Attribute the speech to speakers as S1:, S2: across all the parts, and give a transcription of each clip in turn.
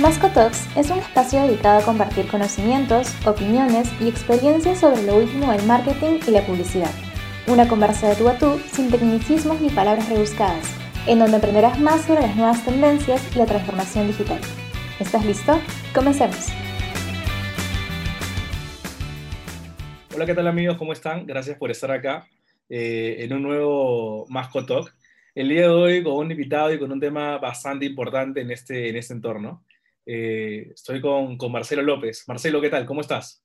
S1: Masco Talks es un espacio dedicado a compartir conocimientos, opiniones y experiencias sobre lo último del marketing y la publicidad. Una conversa de tú a tú sin tecnicismos ni palabras rebuscadas, en donde aprenderás más sobre las nuevas tendencias y la transformación digital. ¿Estás listo? Comencemos.
S2: Hola, ¿qué tal amigos? ¿Cómo están? Gracias por estar acá eh, en un nuevo Masco Talk. El día de hoy con un invitado y con un tema bastante importante en este, en este entorno. Eh, estoy con, Marcelo López. Marcelo, ¿qué tal? ¿Cómo estás?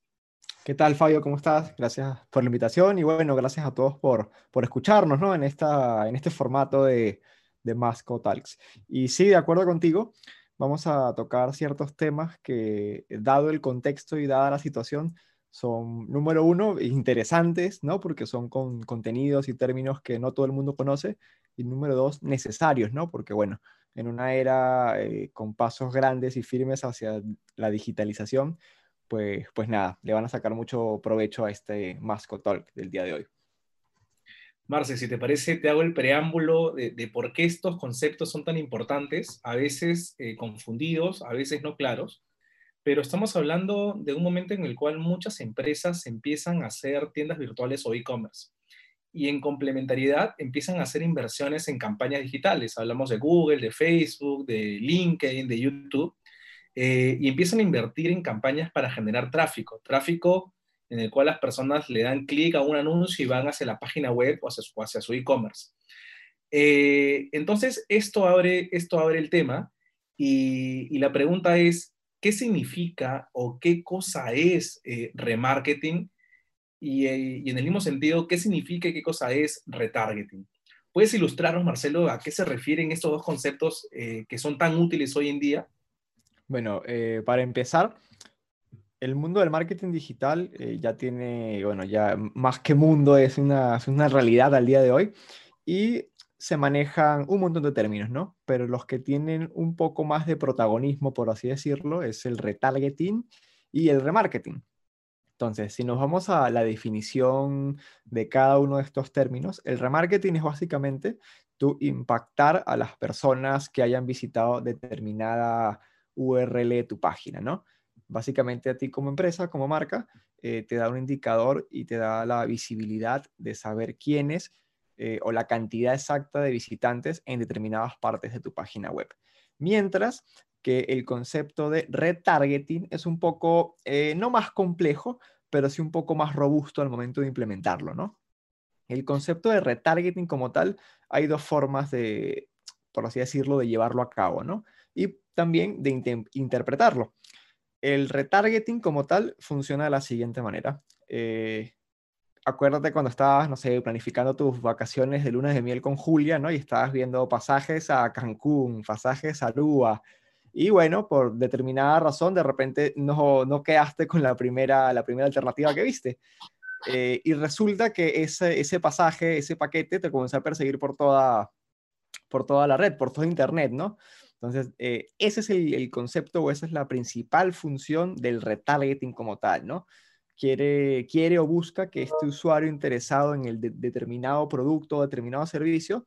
S3: ¿Qué tal, Fabio? ¿Cómo estás? Gracias por la invitación y bueno, gracias a todos por, por escucharnos ¿no? en, esta, en este formato de, de Masco Talks. Y sí, de acuerdo contigo, vamos a tocar ciertos temas que, dado el contexto y dada la situación, son, número uno, interesantes, ¿no? Porque son con contenidos y términos que no todo el mundo conoce. Y número dos, necesarios, ¿no? Porque, bueno, en una era eh, con pasos grandes y firmes hacia la digitalización, pues, pues nada, le van a sacar mucho provecho a este Masco Talk del día de hoy.
S2: Marce, si te parece, te hago el preámbulo de, por qué estos conceptos son tan importantes, a veces eh, confundidos, a veces no claros, pero estamos hablando de un momento en el cual muchas empresas empiezan a hacer tiendas virtuales o e-commerce y en complementariedad empiezan a hacer inversiones en campañas digitales. Hablamos de Google, de Facebook, de LinkedIn, de YouTube, eh, y empiezan a invertir en campañas para generar tráfico, tráfico en el cual las personas le dan clic a un anuncio y van hacia la página web o hacia su, e-commerce. Eh, entonces, esto abre, esto abre el tema y, la pregunta es, ¿qué significa o qué cosa es eh, remarketing? Eh, y, en el mismo sentido, ¿qué significa y qué cosa es retargeting? ¿Puedes ilustrarnos, Marcelo, a qué se refieren estos dos conceptos eh, que son tan útiles hoy en día?
S3: Bueno, eh, para empezar, el mundo del marketing digital ya tiene, bueno, ya más que mundo es una, es una realidad al día de hoy y se manejan un montón de términos, ¿no? Pero los que tienen un poco más de protagonismo, por así decirlo, es el retargeting y el remarketing. Entonces, si nos vamos a la definición de cada uno de estos términos, el remarketing es básicamente tú impactar a las personas que hayan visitado determinada URL de tu página, ¿no? Básicamente a ti como empresa, como marca, eh, te da un indicador y te da la visibilidad de saber quiénes eh, o la cantidad exacta de visitantes en determinadas partes de tu página web. Mientras que el concepto de retargeting es un poco, eh, no más complejo, pero sí un poco más robusto al momento de implementarlo, ¿no? El concepto de retargeting como tal, hay dos formas de, por así decirlo, de llevarlo a cabo, ¿no? Y también de interpretarlo. El retargeting como tal funciona de la siguiente manera. Eh, acuérdate cuando estabas, no sé, planificando tus vacaciones de lunes de miel con Julia, ¿no? Y estabas viendo pasajes a Cancún, pasajes a Aruba, y bueno, por determinada razón, de repente no, no quedaste con la primera, la primera alternativa que viste. Eh, y resulta que ese, ese pasaje, ese paquete te comenzó a perseguir por toda, por toda la red, por todo Internet, ¿no? Entonces, eh, ese es el, el, concepto o esa es la principal función del retargeting como tal, ¿no? Quiere, quiere o busca que este usuario interesado en el determinado producto o determinado servicio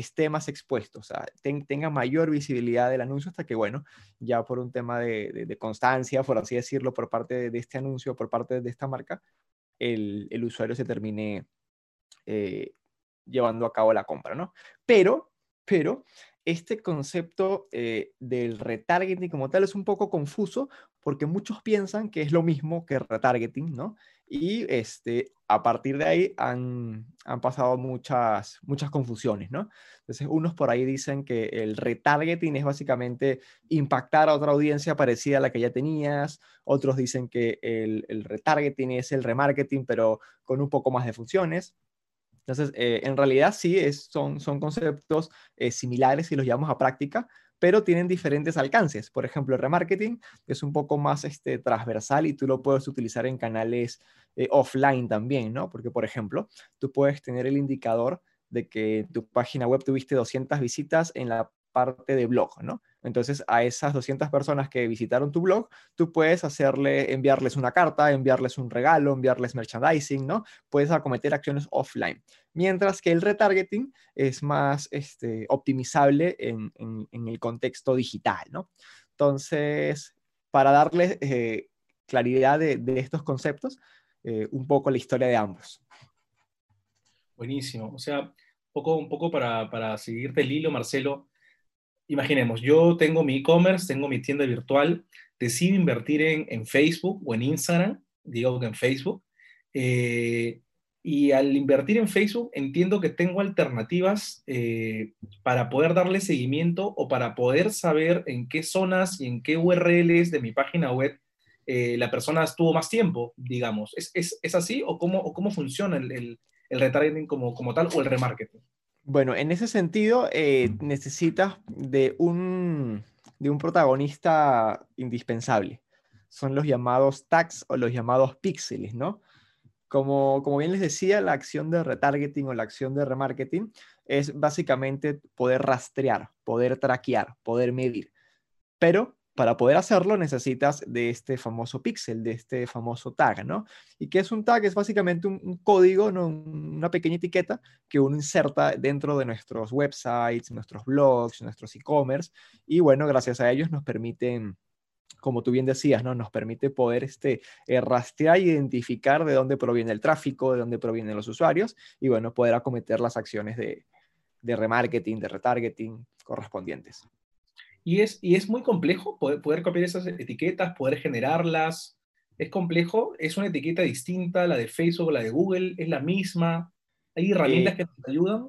S3: esté más expuesto, o sea, tenga mayor visibilidad del anuncio hasta que, bueno, ya por un tema de, constancia, por así decirlo, por parte de, este anuncio, por parte de esta marca, el, usuario se termine eh, llevando a cabo la compra, ¿no? Pero, pero, este concepto eh, del retargeting como tal es un poco confuso porque muchos piensan que es lo mismo que retargeting, ¿no? Y este, a partir de ahí han, han, pasado muchas, muchas confusiones, ¿no? Entonces, unos por ahí dicen que el retargeting es básicamente impactar a otra audiencia parecida a la que ya tenías, otros dicen que el, retargeting es el remarketing, pero con un poco más de funciones. Entonces, eh, en realidad sí, es, son, son conceptos eh, similares si los llevamos a práctica, pero tienen diferentes alcances. Por ejemplo, el remarketing es un poco más este, transversal y tú lo puedes utilizar en canales eh, offline también, ¿no? Porque, por ejemplo, tú puedes tener el indicador de que tu página web tuviste 200 visitas en la parte de blog, ¿no? Entonces, a esas 200 personas que visitaron tu blog, tú puedes hacerle, enviarles una carta, enviarles un regalo, enviarles merchandising, ¿no? Puedes acometer acciones offline. Mientras que el retargeting es más este, optimizable en, el contexto digital, ¿no? Entonces, para darles eh, claridad de, estos conceptos, eh, un poco la historia de ambos.
S2: Buenísimo. O sea, poco, un poco para, para seguirte el hilo, Marcelo, imaginemos, yo tengo mi e-commerce, tengo mi tienda virtual, decido invertir en, Facebook o en Instagram, digo que en Facebook, eh, y al invertir en Facebook entiendo que tengo alternativas eh, para poder darle seguimiento o para poder saber en qué zonas y en qué URLs de mi página web eh, la persona estuvo más tiempo, digamos. ¿Es, es, así o cómo, cómo funciona el, el, el retargeting como, como tal o el remarketing?
S3: Bueno, en ese sentido eh, necesitas de un, de un protagonista indispensable. Son los llamados tags o los llamados píxeles, ¿no? Como, como bien les decía, la acción de retargeting o la acción de remarketing es básicamente poder rastrear, poder traquear, poder medir. Pero para poder hacerlo necesitas de este famoso píxel, de este famoso tag, ¿no? ¿Y qué es un tag? Es básicamente un, código, ¿no? una pequeña etiqueta que uno inserta dentro de nuestros websites, nuestros blogs, nuestros e-commerce. Y bueno, gracias a ellos nos permiten como tú bien decías, ¿no? Nos permite poder este, eh, rastrear e identificar de dónde proviene el tráfico, de dónde provienen los usuarios y, bueno, poder acometer las acciones de, remarketing, de retargeting correspondientes.
S2: Y es, y es muy complejo poder, poder copiar esas etiquetas, poder generarlas. Es complejo, es una etiqueta distinta, la de Facebook o la de Google, es la misma. ¿Hay herramientas eh, que nos ayudan?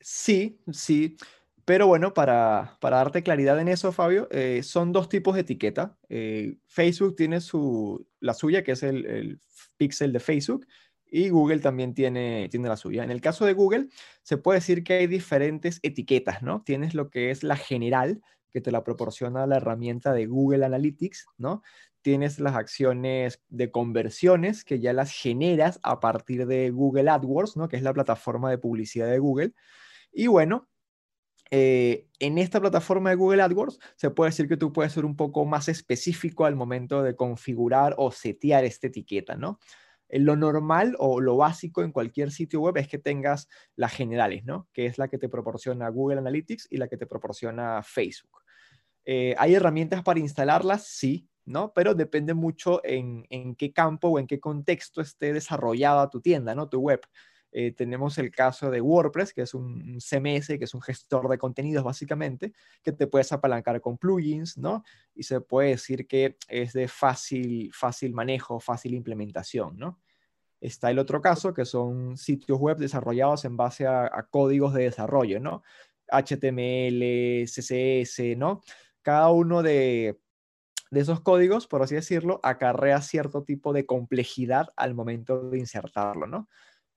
S3: Sí, sí. Pero bueno, para, darte claridad en eso, Fabio, eh, son dos tipos de etiqueta. Eh, Facebook tiene su, la suya, que es el, el, pixel de Facebook, y Google también tiene, tiene la suya. En el caso de Google, se puede decir que hay diferentes etiquetas, ¿no? Tienes lo que es la general, que te la proporciona la herramienta de Google Analytics, ¿no? Tienes las acciones de conversiones que ya las generas a partir de Google AdWords, ¿no? Que es la plataforma de publicidad de Google. Y bueno, eh, en esta plataforma de Google AdWords se puede decir que tú puedes ser un poco más específico al momento de configurar o setear esta etiqueta, ¿no? Eh, lo normal o lo básico en cualquier sitio web es que tengas las generales, ¿no? Que es la que te proporciona Google Analytics y la que te proporciona Facebook. Eh, ¿Hay herramientas para instalarlas? Sí, ¿no? Pero depende mucho en, en, qué campo o en qué contexto esté desarrollada tu tienda, ¿no? Tu web. Eh, tenemos el caso de WordPress, que es un CMS, que es un gestor de contenidos básicamente, que te puedes apalancar con plugins, ¿no? Y se puede decir que es de fácil, fácil manejo, fácil implementación, ¿no? Está el otro caso, que son sitios web desarrollados en base a, códigos de desarrollo, ¿no? HTML, CSS, ¿no? Cada uno de, esos códigos, por así decirlo, acarrea cierto tipo de complejidad al momento de insertarlo, ¿no?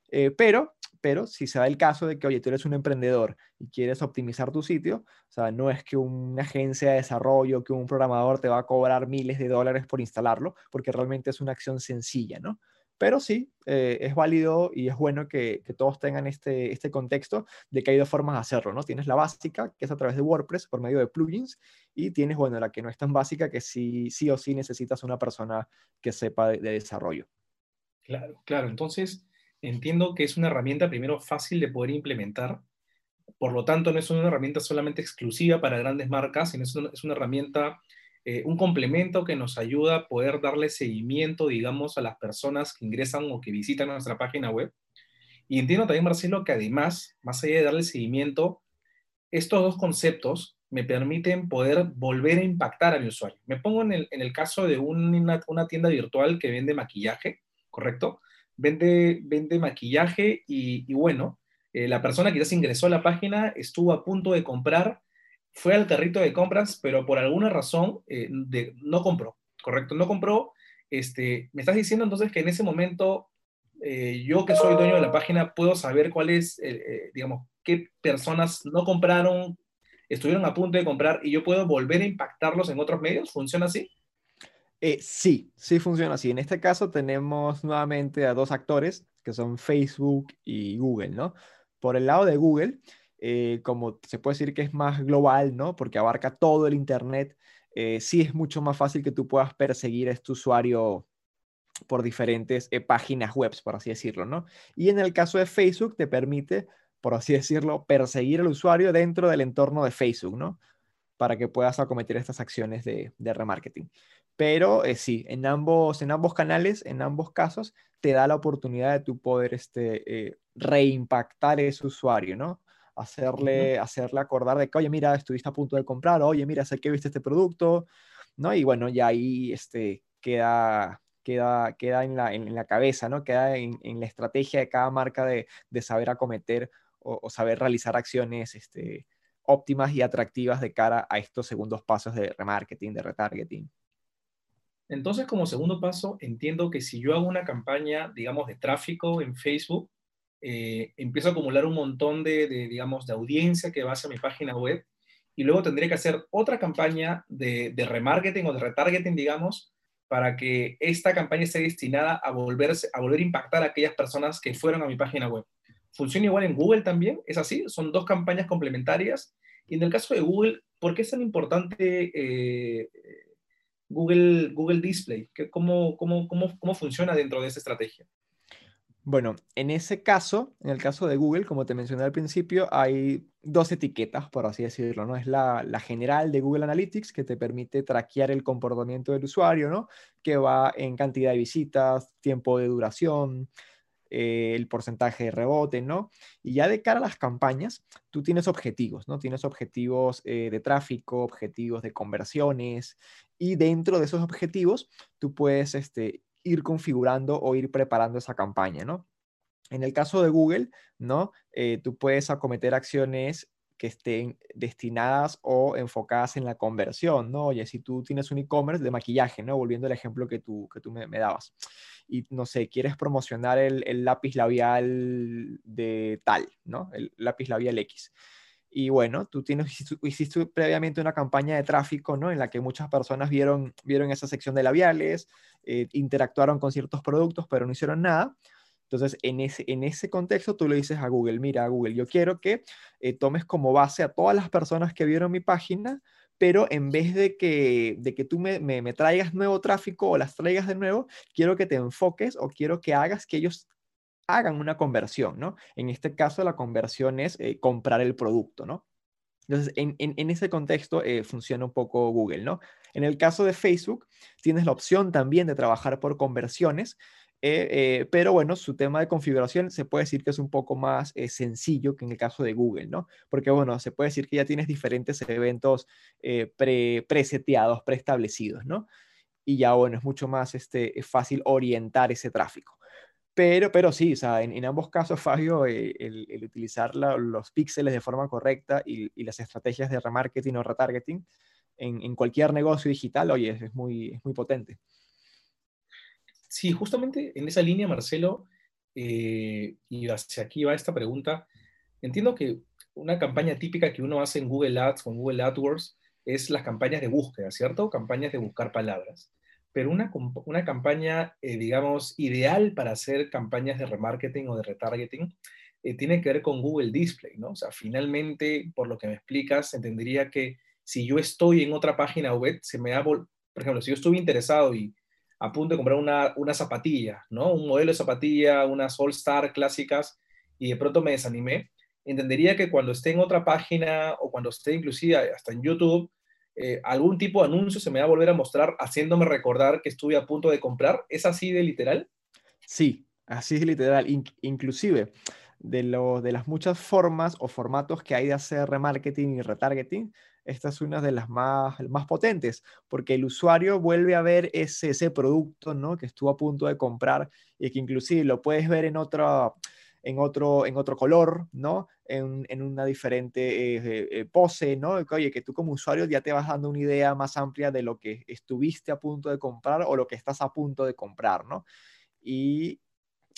S3: Eh, pero, pero si se da el caso de que, oye, tú eres un emprendedor y quieres optimizar tu sitio, o sea, no es que una agencia de desarrollo, que un programador te va a cobrar miles de dólares por instalarlo, porque realmente es una acción sencilla, ¿no? Pero sí, eh, es válido y es bueno que, todos tengan este, este contexto de que hay dos formas de hacerlo, ¿no? Tienes la básica, que es a través de WordPress por medio de plugins, y tienes, bueno, la que no es tan básica, que sí, sí o sí necesitas una persona que sepa de desarrollo.
S2: Claro, claro. Entonces, entiendo que es una herramienta primero fácil de poder implementar. Por lo tanto, no es una herramienta solamente exclusiva para grandes marcas, sino es es una herramienta, eh, un complemento que nos ayuda a poder darle seguimiento, digamos, a las personas que ingresan o que visitan nuestra página web. Y entiendo también, Marcelo, que además, más allá de darle seguimiento, estos dos conceptos me permiten poder volver a impactar a mi usuario. Me pongo en el, en el caso de una, una tienda virtual que vende maquillaje, ¿correcto? vende, vende maquillaje y, bueno, eh, la persona que quizás ingresó a la página estuvo a punto de comprar, fue al carrito de compras, pero por alguna razón eh, no compró, ¿correcto? No compró. Este, me estás diciendo entonces que en ese momento eh, yo que soy dueño de la página puedo saber cuáles, digamos, qué personas no compraron, estuvieron a punto de comprar y yo puedo volver a impactarlos en otros medios. ¿Funciona así?
S3: Eh, sí, sí funciona así. En este caso tenemos nuevamente a dos actores que son Facebook y Google, ¿no? Por el lado de Google, eh, como se puede decir que es más global, ¿no? Porque abarca todo el Internet, eh, sí es mucho más fácil que tú puedas perseguir a este usuario por diferentes páginas web, por así decirlo, ¿no? Y en el caso de Facebook te permite, por así decirlo, perseguir al usuario dentro del entorno de Facebook, ¿no? para que puedas acometer estas acciones de, remarketing. Pero eh, sí, en ambos, en ambos canales, en ambos casos, te da la oportunidad de tu poder este, eh, reimpactar ese usuario, ¿no? Hacerle, hacerle acordar de que, oye, mira, estuviste a punto de comprar, oye, mira, sé que viste este producto, ¿no? Y bueno, ya ahí este, queda, queda, queda en, la, en, la cabeza, ¿no? Queda en, en, la estrategia de cada marca de, de saber acometer o, o, saber realizar acciones este, óptimas y atractivas de cara a estos segundos pasos de remarketing, de retargeting.
S2: Entonces, como segundo paso, entiendo que si yo hago una campaña, digamos, de tráfico en Facebook, eh, empiezo a acumular un montón de, de, digamos, de audiencia que va hacia mi página web y luego tendré que hacer otra campaña de, de remarketing o de retargeting, digamos, para que esta campaña esté destinada a, volverse, a volver a impactar a aquellas personas que fueron a mi página web. ¿Funciona igual en Google también? ¿Es así? ¿Son dos campañas complementarias? Y en el caso de Google, ¿por qué es tan importante eh, Google, Google Display? ¿Cómo, cómo, cómo, ¿Cómo funciona dentro de esa estrategia?
S3: Bueno, en ese caso, en el caso de Google, como te mencioné al principio, hay dos etiquetas, por así decirlo, ¿no? Es la, general de Google Analytics, que te permite traquear el comportamiento del usuario, ¿no? Que va en cantidad de visitas, tiempo de duración, eh, el porcentaje de rebote, ¿no? Y ya de cara a las campañas, tú tienes objetivos, ¿no? Tienes objetivos eh, de tráfico, objetivos de conversiones, y dentro de esos objetivos, tú puedes este, ir configurando o ir preparando esa campaña, ¿no? En el caso de Google, ¿no? Eh, tú puedes acometer acciones que estén destinadas o enfocadas en la conversión, ¿no? Oye, si tú tienes un e-commerce de maquillaje, ¿no? Volviendo al ejemplo que tú, que tú me, dabas y no sé, quieres promocionar el, el, lápiz labial de tal, ¿no? El lápiz labial X. Y bueno, tú tienes, hiciste, previamente una campaña de tráfico, ¿no? En la que muchas personas vieron, vieron esa sección de labiales, eh, interactuaron con ciertos productos, pero no hicieron nada. Entonces, en ese, en ese contexto, tú le dices a Google, mira, Google, yo quiero que eh, tomes como base a todas las personas que vieron mi página, pero en vez de que, de que tú me, me, traigas nuevo tráfico o las traigas de nuevo, quiero que te enfoques o quiero que hagas que ellos hagan una conversión, ¿no? En este caso, la conversión es eh, comprar el producto, ¿no? Entonces, en, en, en ese contexto eh, funciona un poco Google, ¿no? En el caso de Facebook, tienes la opción también de trabajar por conversiones, eh, eh, pero bueno, su tema de configuración se puede decir que es un poco más eh, sencillo que en el caso de Google, ¿no? Porque bueno, se puede decir que ya tienes diferentes eventos pre, preseteados, preestablecidos, ¿no? Y ya bueno, es mucho más este, fácil orientar ese tráfico. Pero, pero sí, o sea, en, ambos casos, Fabio, el, el, utilizar los píxeles de forma correcta y, y, las estrategias de remarketing o retargeting en, en cualquier negocio digital, oye, es, es, muy, es muy potente.
S2: Sí, justamente en esa línea, Marcelo, eh, y hacia aquí va esta pregunta. Entiendo que una campaña típica que uno hace en Google Ads o en Google AdWords es las campañas de búsqueda, ¿cierto? Campañas de buscar palabras. Pero una, una campaña, eh, digamos, ideal para hacer campañas de remarketing o de retargeting eh, tiene que ver con Google Display, ¿no? O sea, finalmente, por lo que me explicas, entendería que si yo estoy en otra página web, se me da, por ejemplo, si yo estuve interesado y a punto de comprar una, una zapatilla, ¿no? Un modelo de zapatilla, unas All Star clásicas, y de pronto me desanimé, entendería que cuando esté en otra página o cuando esté inclusive hasta en YouTube, eh, algún tipo de anuncio se me va a volver a mostrar haciéndome recordar que estuve a punto de comprar. ¿Es así de literal?
S3: Sí, así de literal. In inclusive, de, lo, de las muchas formas o formatos que hay de hacer remarketing y retargeting, esta es una de las más, más potentes, porque el usuario vuelve a ver ese, ese producto ¿no? que estuvo a punto de comprar y que inclusive lo puedes ver en otro, en otro, en otro color, ¿no? En, en una diferente eh, eh, pose, ¿no? Oye, que tú como usuario ya te vas dando una idea más amplia de lo que estuviste a punto de comprar o lo que estás a punto de comprar, ¿no? Y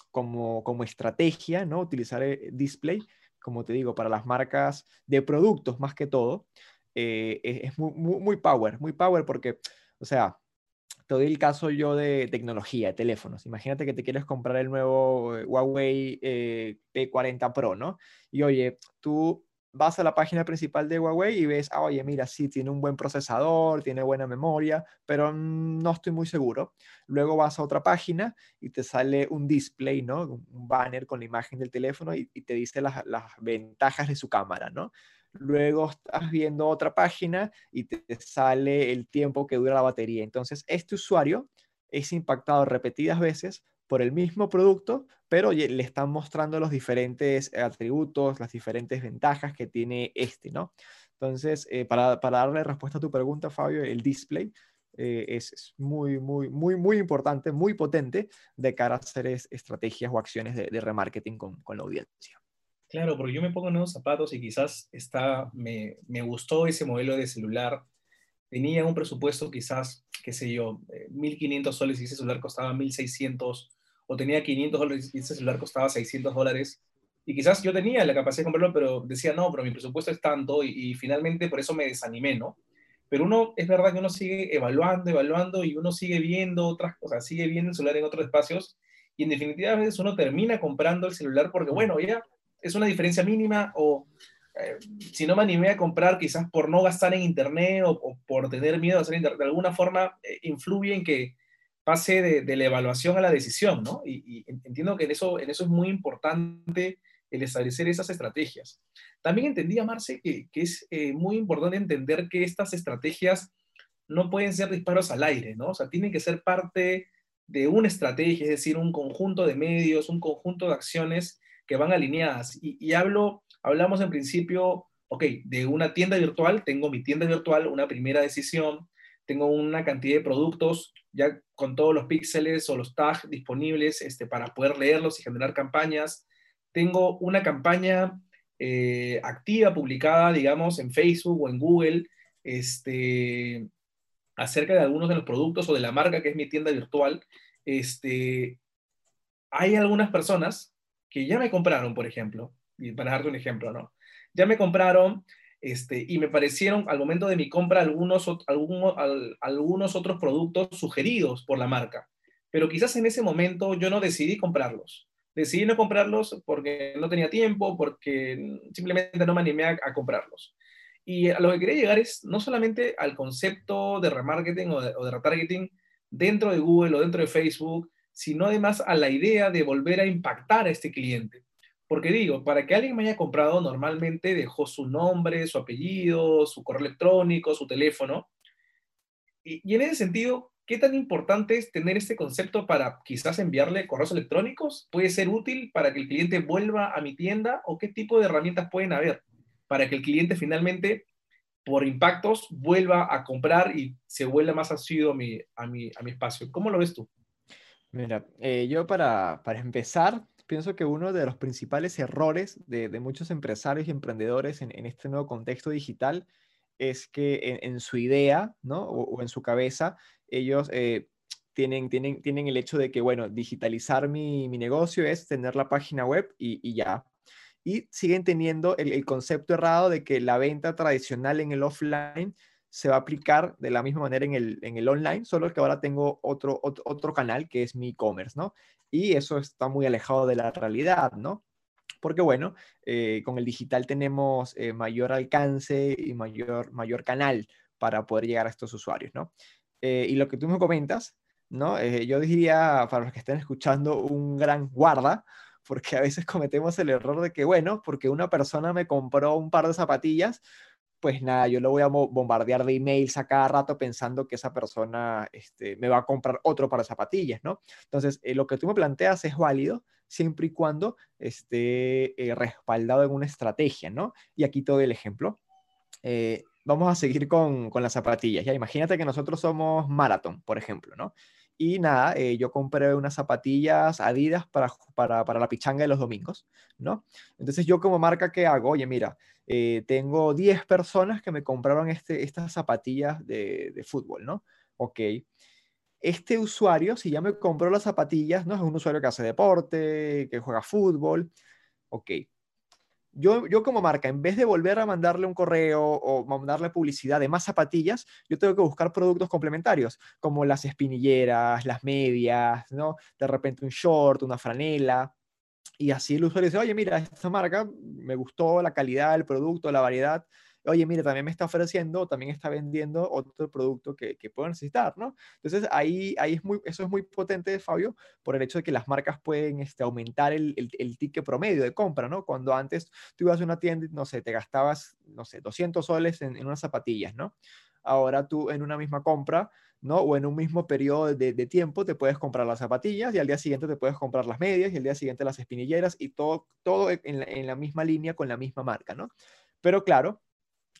S3: como, como estrategia, ¿no? Utilizar el display, como te digo, para las marcas de productos más que todo, eh, es, muy, muy, muy, power, muy power porque, o sea, te doy el caso yo de tecnología, de teléfonos. Imagínate que te quieres comprar el nuevo eh, Huawei eh, P40 Pro, ¿no? Y oye, tú vas a la página principal de Huawei y ves, ah, oye, mira, sí, tiene un buen procesador, tiene buena memoria, pero no estoy muy seguro. Luego vas a otra página y te sale un display, ¿no? Un banner con la imagen del teléfono y, te dice las, ventajas de su cámara, ¿no? Luego estás viendo otra página y te sale el tiempo que dura la batería. Entonces, este usuario es impactado repetidas veces por el mismo producto, pero le están mostrando los diferentes atributos, las diferentes ventajas que tiene este, ¿no? Entonces, eh, para, darle respuesta a tu pregunta, Fabio, el display eh, es, muy, muy, muy, muy importante, muy potente de cara a hacer estrategias o acciones de, remarketing con, la audiencia.
S2: Claro, porque yo me pongo en unos zapatos y quizás está, me, me gustó ese modelo de celular. Tenía un presupuesto quizás, qué sé yo, 1.500 eh, soles y ese celular costaba 1.600 o tenía 500 dólares y ese celular costaba 600 dólares y quizás yo tenía la capacidad de comprarlo, pero decía, no, pero mi presupuesto es tanto y, finalmente por eso me desanimé, ¿no? Pero uno, es verdad que uno sigue evaluando, evaluando y uno sigue viendo otras cosas, sigue viendo el celular en otros espacios y en definitiva a veces uno termina comprando el celular porque, bueno, ya es una diferencia mínima o eh, si no me animé a comprar quizás por no gastar en internet o, por tener miedo a hacer internet, de alguna forma eh, influye en que pase de, la evaluación a la decisión, ¿no? Y, entiendo que en eso, en eso es muy importante el establecer esas estrategias. También entendía, Marce, que, es eh, muy importante entender que estas estrategias no pueden ser disparos al aire, ¿no? O sea, tienen que ser parte de una estrategia, es decir, un conjunto de medios, un conjunto de acciones que van alineadas. Y, hablo, hablamos en principio, ok, de una tienda virtual, tengo mi tienda virtual, una primera decisión, tengo una cantidad de productos ya con todos los píxeles o los tags disponibles este, para poder leerlos y generar campañas tengo una campaña eh, activa, publicada, digamos, en Facebook o en Google, este, acerca de algunos de los productos o de la marca que es mi tienda virtual, este, hay algunas personas que ya me compraron, por ejemplo, y para darte un ejemplo, ¿no? Ya me compraron este, y me parecieron al momento de mi compra algunos, algunos, algunos otros productos sugeridos por la marca, pero quizás en ese momento yo no decidí comprarlos decidí no comprarlos porque no tenía tiempo, porque simplemente no me animé a, comprarlos. Y a lo que quería llegar es no solamente al concepto de remarketing o de, retargeting dentro de Google o dentro de Facebook, sino además a la idea de volver a impactar a este cliente. Porque digo, para que alguien me haya comprado, normalmente dejó su nombre, su apellido, su correo electrónico, su teléfono. Y, en ese sentido, ¿Qué tan importante es tener este concepto para quizás enviarle correos electrónicos? ¿Puede ser útil para que el cliente vuelva a mi tienda? ¿O qué tipo de herramientas pueden haber para que el cliente finalmente, por impactos, vuelva a comprar y se vuelva más asiduo a mi, a mi, a mi espacio? ¿Cómo lo ves tú?
S3: Mira, eh, yo para, para, empezar, pienso que uno de los principales errores de, muchos empresarios y emprendedores en, este nuevo contexto digital es que en, su idea, ¿no? o, en su cabeza, ellos eh, tienen, tienen, tienen el hecho de que, bueno, digitalizar mi, negocio es tener la página web y, ya. Y siguen teniendo el, concepto errado de que la venta tradicional en el offline se va a aplicar de la misma manera en el, en el online, solo que ahora tengo otro, otro, canal que es mi e-commerce, ¿no? Y eso está muy alejado de la realidad, ¿no? Porque bueno, eh, con el digital tenemos eh, mayor alcance y mayor, mayor canal para poder llegar a estos usuarios, ¿no? Eh, y lo que tú me comentas, ¿no? Yo diría, para los que estén escuchando, un gran guarda, porque a veces cometemos el error de que, bueno, porque una persona me compró un par de zapatillas, pues nada, yo lo voy a bombardear de emails a cada rato pensando que esa persona este, me va a comprar otro par de zapatillas, ¿no? Entonces, eh, lo que tú me planteas es válido siempre y cuando esté respaldado en una estrategia, ¿no? Y aquí todo el ejemplo vamos a seguir con, con, las zapatillas. Ya imagínate que nosotros somos Marathon, por ejemplo, ¿no? Y nada, eh, yo compré unas zapatillas Adidas para, para, para, la pichanga de los domingos, ¿no? Entonces yo como marca, ¿qué hago? Oye, mira, eh, tengo 10 personas que me compraron este, estas zapatillas de, fútbol, ¿no? Ok. Este usuario, si ya me compró las zapatillas, ¿no? Es un usuario que hace deporte, que juega fútbol. Ok, yo, como marca, en vez de volver a mandarle un correo o mandarle publicidad de más zapatillas, yo tengo que buscar productos complementarios, como las espinilleras, las medias, ¿no? De repente un short, una franela. Y así el usuario dice, oye, mira, esta marca me gustó la calidad del producto, la variedad, oye, mire, también me está ofreciendo, también está vendiendo otro producto que, que puedo necesitar, ¿no? Entonces ahí, ahí es muy, eso es muy potente, Fabio, por el hecho de que las marcas pueden este, aumentar el, el, ticket promedio de compra, ¿no? Cuando antes tú ibas a una tienda no sé, te gastabas, no sé, 200 soles en, en unas zapatillas, ¿no? Ahora tú en una misma compra ¿no? O en un mismo periodo de, tiempo te puedes comprar las zapatillas y al día siguiente te puedes comprar las medias y al día siguiente las espinilleras y todo, todo en, la, misma línea con la misma marca, ¿no? Pero claro,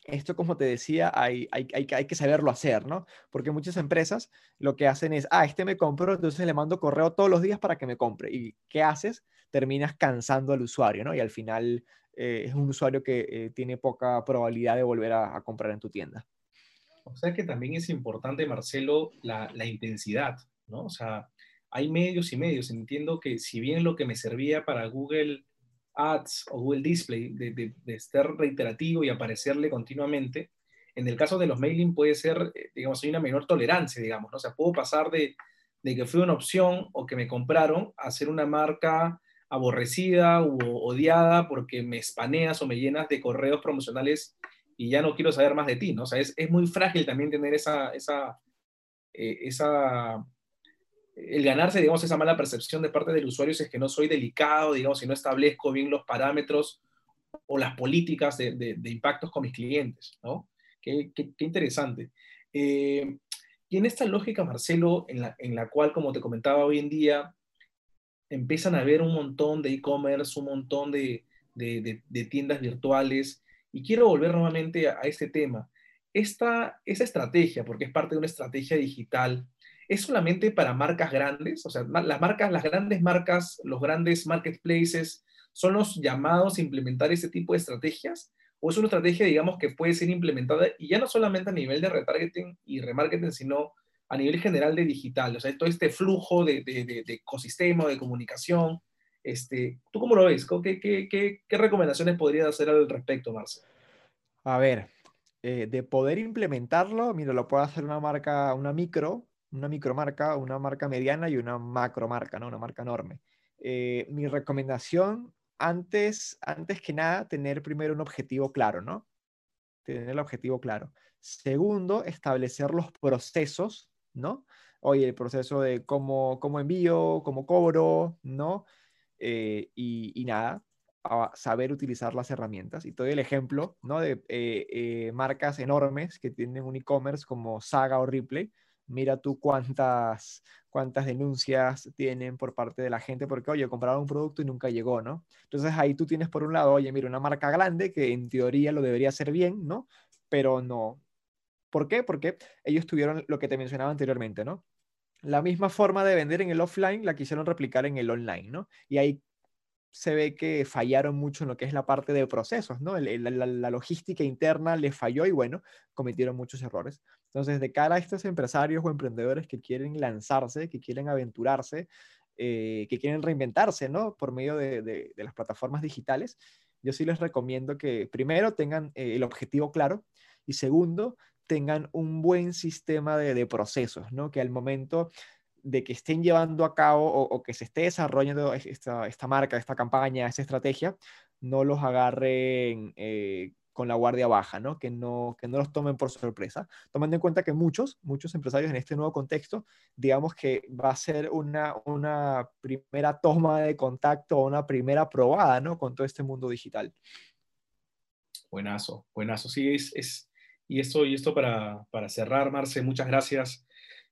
S3: esto como te decía, hay, hay, hay, hay, que saberlo hacer, ¿no? Porque muchas empresas lo que hacen es, ah, este me compró, entonces le mando correo todos los días para que me compre. ¿Y qué haces? Terminas cansando al usuario, ¿no? Y al final eh, es un usuario que eh, tiene poca probabilidad de volver a comprar en tu tienda.
S2: O sea que también es importante, Marcelo, la, intensidad, ¿no? O sea, hay medios y medios. Entiendo que si bien lo que me servía para Google Ads o Google Display de, de, estar reiterativo y aparecerle continuamente, en el caso de los mailing puede ser, eh, digamos, hay una menor tolerancia, digamos, ¿no? O sea, puedo pasar de, que fue una opción o que me compraron a ser una marca aborrecida o odiada porque me espaneas o me llenas de correos promocionales y ya no quiero saber más de ti, ¿no? O sea, es, es muy frágil también tener esa, esa, eh, esa, el ganarse, digamos, esa mala percepción de parte del usuario es que no soy delicado, digamos, si no establezco bien los parámetros o las políticas de, de, impactos con mis clientes, ¿no? Qué, qué, interesante. Eh, y en esta lógica, Marcelo, en la, en la cual, como te comentaba hoy en día, empiezan a haber un montón de e-commerce, un montón de, de, tiendas virtuales, y quiero volver nuevamente a, este tema. Esta, esa estrategia, porque es parte de una estrategia digital, ¿es solamente para marcas grandes? O sea, las marcas, las grandes marcas, los grandes marketplaces, ¿son los llamados a implementar ese tipo de estrategias? ¿O es una estrategia, digamos, que puede ser implementada y ya no solamente a nivel de retargeting y remarketing, sino a nivel general de digital? O sea, todo este flujo de, de, de ecosistema, de comunicación, este, ¿Tú cómo lo ves? ¿Qué, qué, qué, qué recomendaciones podrías hacer al respecto, Marce?
S3: A ver, eh, de poder implementarlo, mira, lo puede hacer una marca, una micro, una micromarca, una marca mediana y una macromarca, ¿no? Una marca enorme. Eh, mi recomendación, antes, antes que nada, tener primero un objetivo claro, ¿no? Tener el objetivo claro. Segundo, establecer los procesos, ¿no? Oye, el proceso de cómo, cómo envío, cómo cobro, ¿no? Eh, y, nada, a saber utilizar las herramientas. Y todo el ejemplo ¿no? de eh, eh, marcas enormes que tienen un e-commerce como Saga o Ripley. Mira tú cuántas, cuántas denuncias tienen por parte de la gente porque, oye, compraron un producto y nunca llegó, ¿no? Entonces ahí tú tienes por un lado, oye, mira, una marca grande que en teoría lo debería hacer bien, ¿no? Pero no. ¿Por qué? Porque ellos tuvieron lo que te mencionaba anteriormente, ¿no? La misma forma de vender en el offline la quisieron replicar en el online, ¿no? Y ahí se ve que fallaron mucho en lo que es la parte de procesos, ¿no? la, logística interna les falló y bueno, cometieron muchos errores. Entonces, de cara a estos empresarios o emprendedores que quieren lanzarse, que quieren aventurarse, eh, que quieren reinventarse, ¿no? Por medio de, las plataformas digitales, yo sí les recomiendo que primero tengan eh, el objetivo claro y segundo, tengan un buen sistema de, procesos, ¿no? Que al momento de que estén llevando a cabo o, que se esté desarrollando esta, esta, marca, esta campaña, esta estrategia, no los agarren eh, con la guardia baja, ¿no? Que, ¿no? que no los tomen por sorpresa, tomando en cuenta que muchos, muchos empresarios en este nuevo contexto, digamos que va a ser una, una primera toma de contacto, una primera probada, ¿no? Con todo este mundo digital.
S2: Buenazo, buenazo. Sí, es, es y esto, y esto para, para cerrar, Marce, muchas gracias.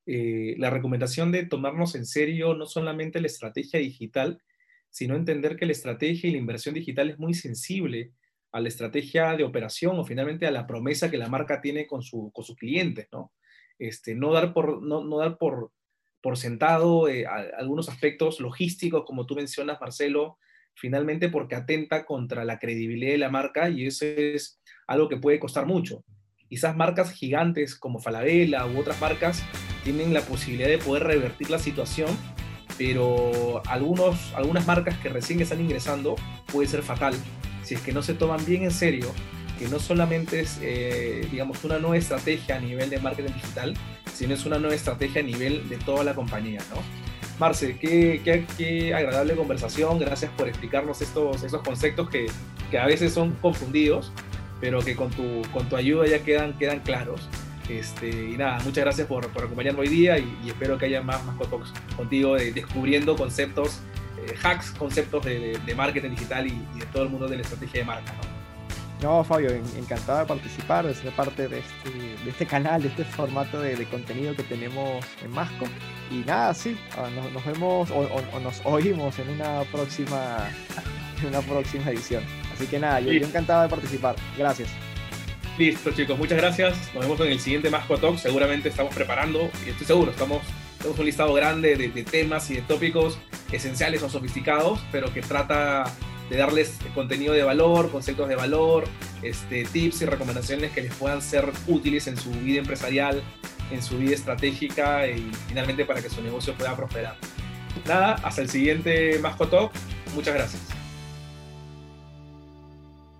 S2: Eh, la recomendación de tomarnos en serio no solamente la estrategia digital, sino entender que la estrategia y la inversión digital es muy sensible a la estrategia de operación o finalmente a la promesa que la marca tiene con, su, con sus clientes, ¿no? Este, no dar por, no, no dar por, por sentado eh, algunos aspectos logísticos, como tú mencionas, Marcelo, finalmente porque atenta contra la credibilidad de la marca y eso es algo que puede costar mucho. Quizás marcas gigantes como Falabella u otras marcas tienen la posibilidad de poder revertir la situación, pero algunos, algunas marcas que recién están ingresando puede ser fatal si es que no se toman bien en serio que no solamente es, eh, digamos, una nueva estrategia a nivel de marketing digital, sino es una nueva estrategia a nivel de toda la compañía, ¿no? Marce, qué, qué, qué agradable conversación, gracias por explicarnos estos, estos conceptos que, que a veces son confundidos, pero que con tu, con tu ayuda ya quedan, quedan claros. Este, y nada, muchas gracias por, por acompañarme hoy día y, espero que haya más, más contigo descubriendo conceptos, eh, hacks, conceptos de, de, marketing digital y, de todo el mundo de la estrategia de marca.
S3: ¿no? No, Fabio, encantado de participar, de ser parte de este, de este canal, de este formato de, de, contenido que tenemos en Masco. Y nada, sí, ah, nos, nos vemos o, o, nos oímos en una próxima, en una próxima edición. Así que nada, yo, yo encantado de participar. Gracias.
S2: Listo, chicos, muchas gracias. Nos vemos en el siguiente Masco Talk. Seguramente estamos preparando, y estoy seguro, estamos, tenemos un listado grande de, de, temas y de tópicos esenciales o sofisticados, pero que trata de darles contenido de valor, conceptos de valor, este, tips y recomendaciones que les puedan ser útiles en su vida empresarial, en su vida estratégica y finalmente para que su negocio pueda prosperar. Nada, hasta el siguiente Masco Talk. Muchas gracias.